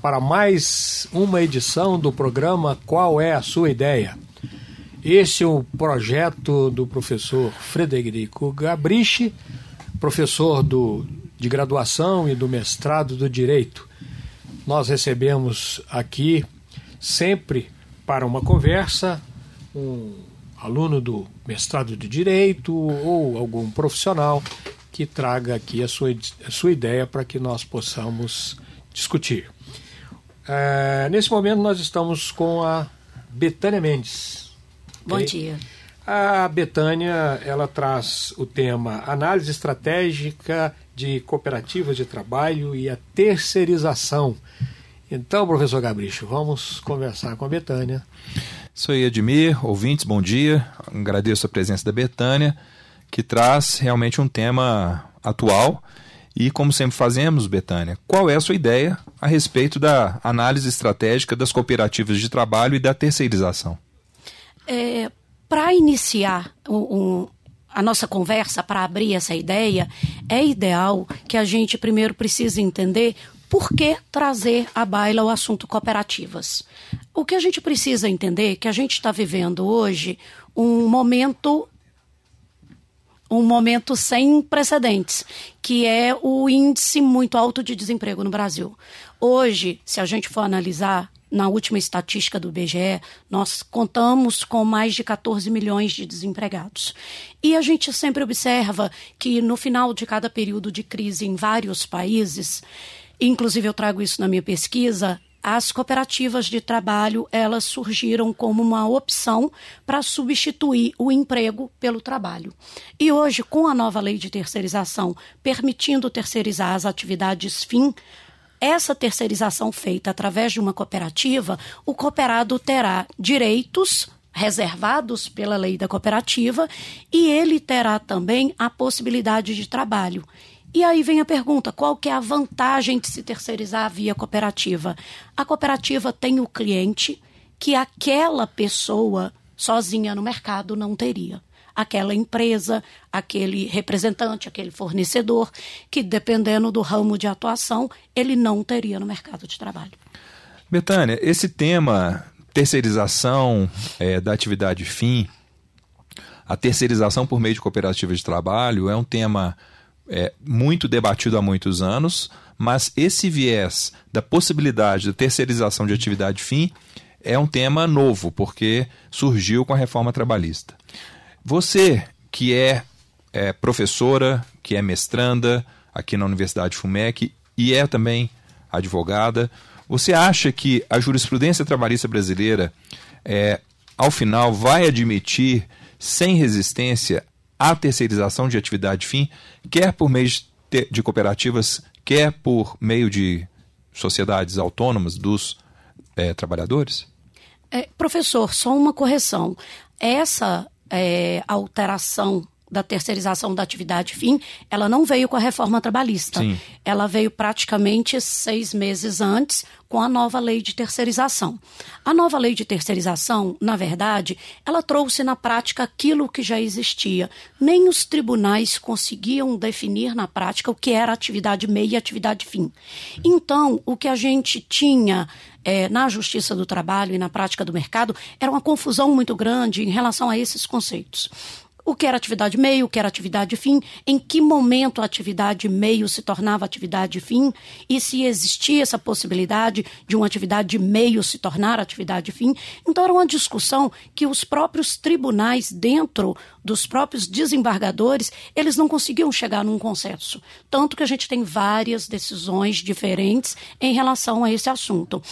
para mais uma edição do programa Qual é a Sua Ideia? Este é o projeto do professor Frederico Gabrichi, professor do, de graduação e do mestrado do Direito. Nós recebemos aqui sempre para uma conversa um aluno do mestrado de Direito ou algum profissional que traga aqui a sua, a sua ideia para que nós possamos discutir. É, nesse momento nós estamos com a Betânia Mendes. Bom okay? dia. A Betânia, ela traz o tema análise estratégica de cooperativas de trabalho e a terceirização. Então, professor Gabricho, vamos conversar com a Betânia. Sou Edmir, ouvintes, bom dia. Agradeço a presença da Betânia, que traz realmente um tema atual e, como sempre fazemos, Betânia, qual é a sua ideia a respeito da análise estratégica das cooperativas de trabalho e da terceirização? É, para iniciar um, um, a nossa conversa, para abrir essa ideia, é ideal que a gente primeiro precise entender por que trazer à baila o assunto cooperativas. O que a gente precisa entender é que a gente está vivendo hoje um momento um momento sem precedentes, que é o índice muito alto de desemprego no Brasil. Hoje, se a gente for analisar na última estatística do IBGE, nós contamos com mais de 14 milhões de desempregados. E a gente sempre observa que no final de cada período de crise em vários países, inclusive eu trago isso na minha pesquisa, as cooperativas de trabalho elas surgiram como uma opção para substituir o emprego pelo trabalho. E hoje, com a nova lei de terceirização permitindo terceirizar as atividades fim, essa terceirização feita através de uma cooperativa, o cooperado terá direitos reservados pela lei da cooperativa e ele terá também a possibilidade de trabalho. E aí vem a pergunta: qual que é a vantagem de se terceirizar via cooperativa? A cooperativa tem o cliente que aquela pessoa sozinha no mercado não teria. Aquela empresa, aquele representante, aquele fornecedor, que dependendo do ramo de atuação, ele não teria no mercado de trabalho. Betânia, esse tema terceirização é, da atividade fim, a terceirização por meio de cooperativas de trabalho é um tema é, muito debatido há muitos anos, mas esse viés da possibilidade da terceirização de atividade fim é um tema novo, porque surgiu com a reforma trabalhista. Você, que é, é professora, que é mestranda aqui na Universidade FUMEC e é também advogada, você acha que a jurisprudência trabalhista brasileira, é, ao final, vai admitir, sem resistência, a terceirização de atividade fim, quer por meio de, de cooperativas, quer por meio de sociedades autônomas dos é, trabalhadores? É, professor, só uma correção. Essa é, alteração da terceirização da atividade fim, ela não veio com a reforma trabalhista. Sim. Ela veio praticamente seis meses antes com a nova lei de terceirização. A nova lei de terceirização, na verdade, ela trouxe na prática aquilo que já existia. Nem os tribunais conseguiam definir na prática o que era atividade meia e atividade fim. Então, o que a gente tinha é, na justiça do trabalho e na prática do mercado era uma confusão muito grande em relação a esses conceitos o que era atividade meio, o que era atividade fim, em que momento a atividade meio se tornava atividade fim e se existia essa possibilidade de uma atividade meio se tornar atividade fim. Então era uma discussão que os próprios tribunais dentro dos próprios desembargadores, eles não conseguiam chegar num consenso. Tanto que a gente tem várias decisões diferentes em relação a esse assunto.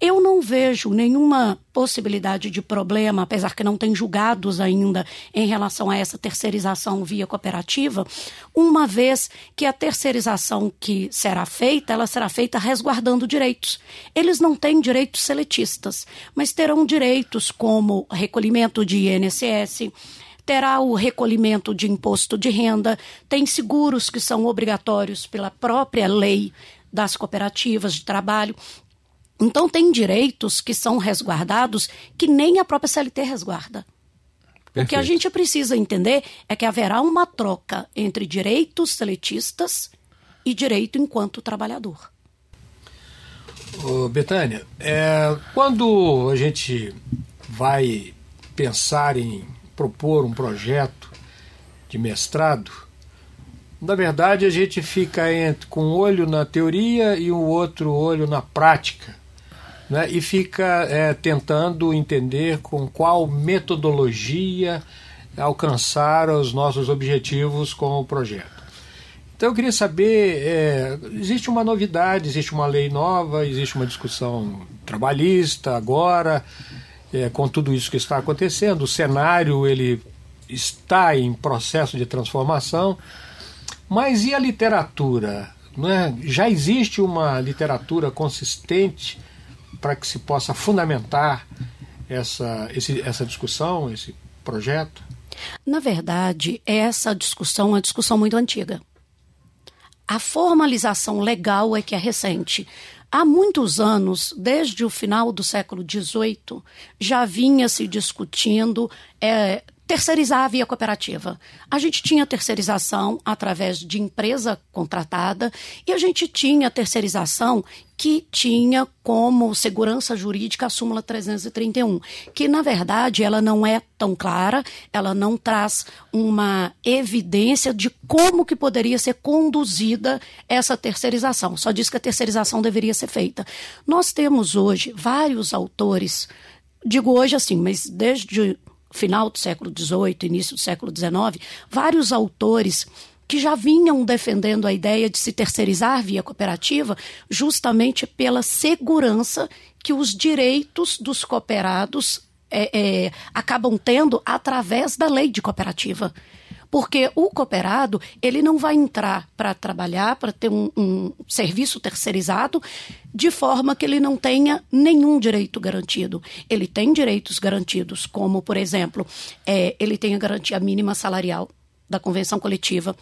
Eu não vejo nenhuma possibilidade de problema, apesar que não tem julgados ainda em relação a essa terceirização via cooperativa, uma vez que a terceirização que será feita, ela será feita resguardando direitos. Eles não têm direitos seletistas, mas terão direitos como recolhimento de INSS, terá o recolhimento de imposto de renda, tem seguros que são obrigatórios pela própria lei das cooperativas de trabalho. Então, tem direitos que são resguardados que nem a própria CLT resguarda. Perfeito. O que a gente precisa entender é que haverá uma troca entre direitos seletistas e direito enquanto trabalhador. Ô, Betânia, é, quando a gente vai pensar em propor um projeto de mestrado, na verdade a gente fica entre, com um olho na teoria e um outro olho na prática né, e fica é, tentando entender com qual metodologia alcançar os nossos objetivos com o projeto. Então eu queria saber, é, existe uma novidade, existe uma lei nova, existe uma discussão trabalhista agora, é, com tudo isso que está acontecendo, o cenário ele está em processo de transformação, mas e a literatura? Né? Já existe uma literatura consistente para que se possa fundamentar essa, esse, essa discussão, esse projeto? Na verdade, essa discussão é uma discussão muito antiga. A formalização legal é que é recente. Há muitos anos, desde o final do século XVIII, já vinha se discutindo é, terceirizar via cooperativa. A gente tinha terceirização através de empresa contratada e a gente tinha terceirização que tinha como segurança jurídica a súmula 331, que na verdade ela não é tão clara, ela não traz uma evidência de como que poderia ser conduzida essa terceirização. Só diz que a terceirização deveria ser feita. Nós temos hoje vários autores digo hoje assim, mas desde final do século XVIII, início do século XIX, vários autores que já vinham defendendo a ideia de se terceirizar via cooperativa, justamente pela segurança que os direitos dos cooperados é, é, acabam tendo através da lei de cooperativa. Porque o cooperado, ele não vai entrar para trabalhar, para ter um, um serviço terceirizado, de forma que ele não tenha nenhum direito garantido. Ele tem direitos garantidos, como, por exemplo, é, ele tem a garantia mínima salarial da convenção coletiva,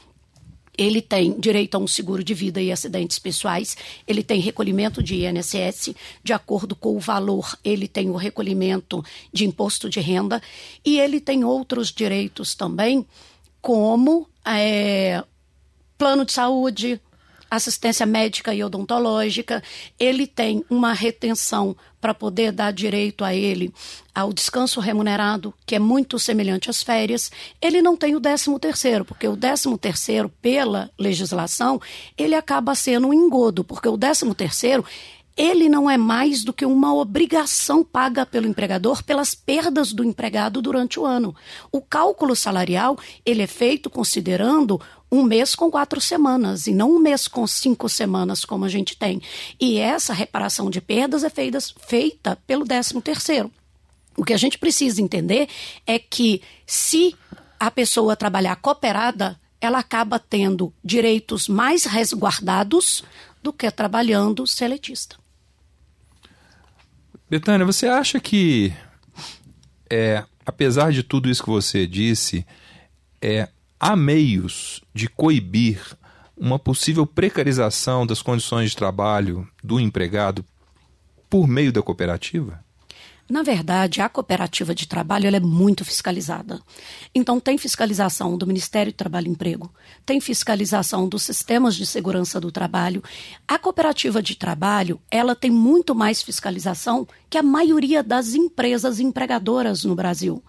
ele tem direito a um seguro de vida e acidentes pessoais, ele tem recolhimento de INSS, de acordo com o valor, ele tem o recolhimento de imposto de renda e ele tem outros direitos também como é, plano de saúde, assistência médica e odontológica, ele tem uma retenção para poder dar direito a ele ao descanso remunerado, que é muito semelhante às férias. Ele não tem o 13 terceiro, porque o 13 terceiro, pela legislação, ele acaba sendo um engodo, porque o 13 terceiro ele não é mais do que uma obrigação paga pelo empregador pelas perdas do empregado durante o ano. O cálculo salarial ele é feito considerando um mês com quatro semanas e não um mês com cinco semanas como a gente tem. E essa reparação de perdas é feita, feita pelo 13 terceiro. O que a gente precisa entender é que se a pessoa trabalhar cooperada, ela acaba tendo direitos mais resguardados do que trabalhando seletista. Betânia, você acha que, é, apesar de tudo isso que você disse, é, há meios de coibir uma possível precarização das condições de trabalho do empregado por meio da cooperativa? Na verdade, a cooperativa de trabalho é muito fiscalizada. Então, tem fiscalização do Ministério do Trabalho e Emprego, tem fiscalização dos sistemas de segurança do trabalho. A cooperativa de trabalho, ela tem muito mais fiscalização que a maioria das empresas empregadoras no Brasil.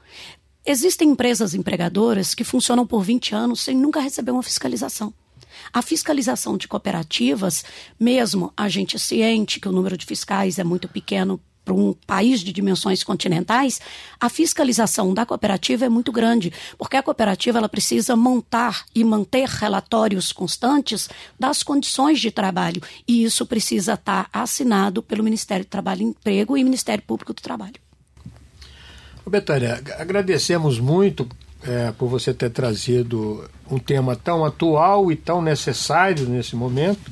Existem empresas empregadoras que funcionam por 20 anos sem nunca receber uma fiscalização. A fiscalização de cooperativas, mesmo a gente ciente que o número de fiscais é muito pequeno para um país de dimensões continentais, a fiscalização da cooperativa é muito grande, porque a cooperativa ela precisa montar e manter relatórios constantes das condições de trabalho, e isso precisa estar assinado pelo Ministério do Trabalho e Emprego e Ministério Público do Trabalho. Betânia, agradecemos muito é, por você ter trazido um tema tão atual e tão necessário nesse momento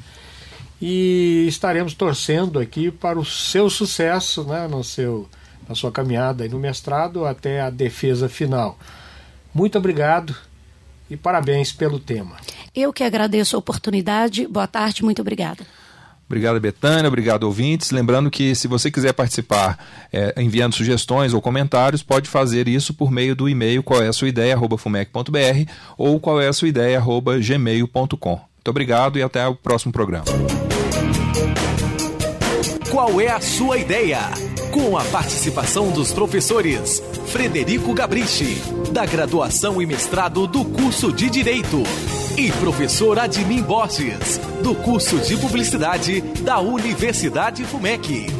e estaremos torcendo aqui para o seu sucesso né, no seu, na sua caminhada no mestrado até a defesa final. Muito obrigado e parabéns pelo tema. Eu que agradeço a oportunidade. Boa tarde, muito obrigada. Obrigado, Betânia. Obrigado, ouvintes. Lembrando que se você quiser participar é, enviando sugestões ou comentários, pode fazer isso por meio do e-mail qual é a sua ideia, arroba fumec.br ou qual é a sua ideia, arroba gmail.com. Muito obrigado e até o próximo programa. Qual é a sua ideia? Com a participação dos professores Frederico Gabrichi, da graduação e mestrado do curso de Direito, e professor Admin Borges, do curso de Publicidade da Universidade FUMEC.